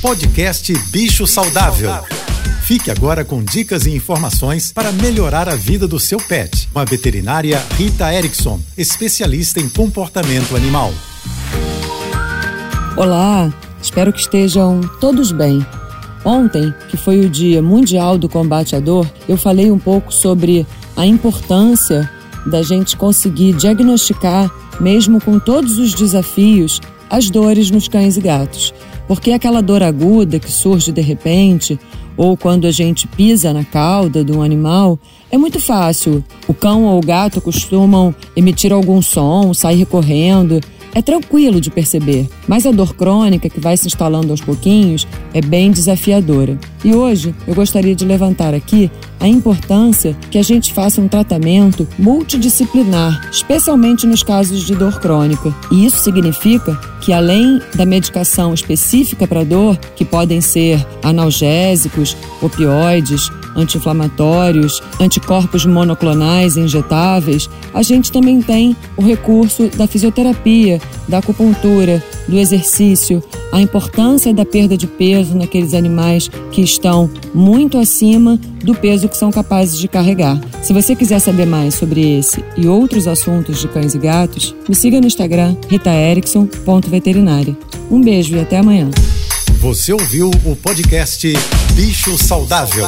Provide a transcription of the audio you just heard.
Podcast Bicho Saudável. Fique agora com dicas e informações para melhorar a vida do seu pet. Com a veterinária Rita Erickson, especialista em comportamento animal. Olá, espero que estejam todos bem. Ontem, que foi o Dia Mundial do Combate à Dor, eu falei um pouco sobre a importância da gente conseguir diagnosticar, mesmo com todos os desafios, as dores nos cães e gatos. Porque aquela dor aguda que surge de repente, ou quando a gente pisa na cauda de um animal, é muito fácil. O cão ou o gato costumam emitir algum som, sair correndo é tranquilo de perceber, mas a dor crônica que vai se instalando aos pouquinhos é bem desafiadora. E hoje eu gostaria de levantar aqui a importância que a gente faça um tratamento multidisciplinar, especialmente nos casos de dor crônica. E isso significa que, além da medicação específica para dor, que podem ser analgésicos, opioides, anti-inflamatórios, anticorpos monoclonais injetáveis, a gente também tem o recurso da fisioterapia, da acupuntura, do exercício, a importância da perda de peso naqueles animais que estão muito acima do peso que são capazes de carregar. Se você quiser saber mais sobre esse e outros assuntos de cães e gatos, me siga no Instagram ritaerickson.veterinária. Um beijo e até amanhã. Você ouviu o podcast Bicho Saudável.